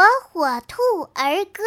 火火兔儿歌。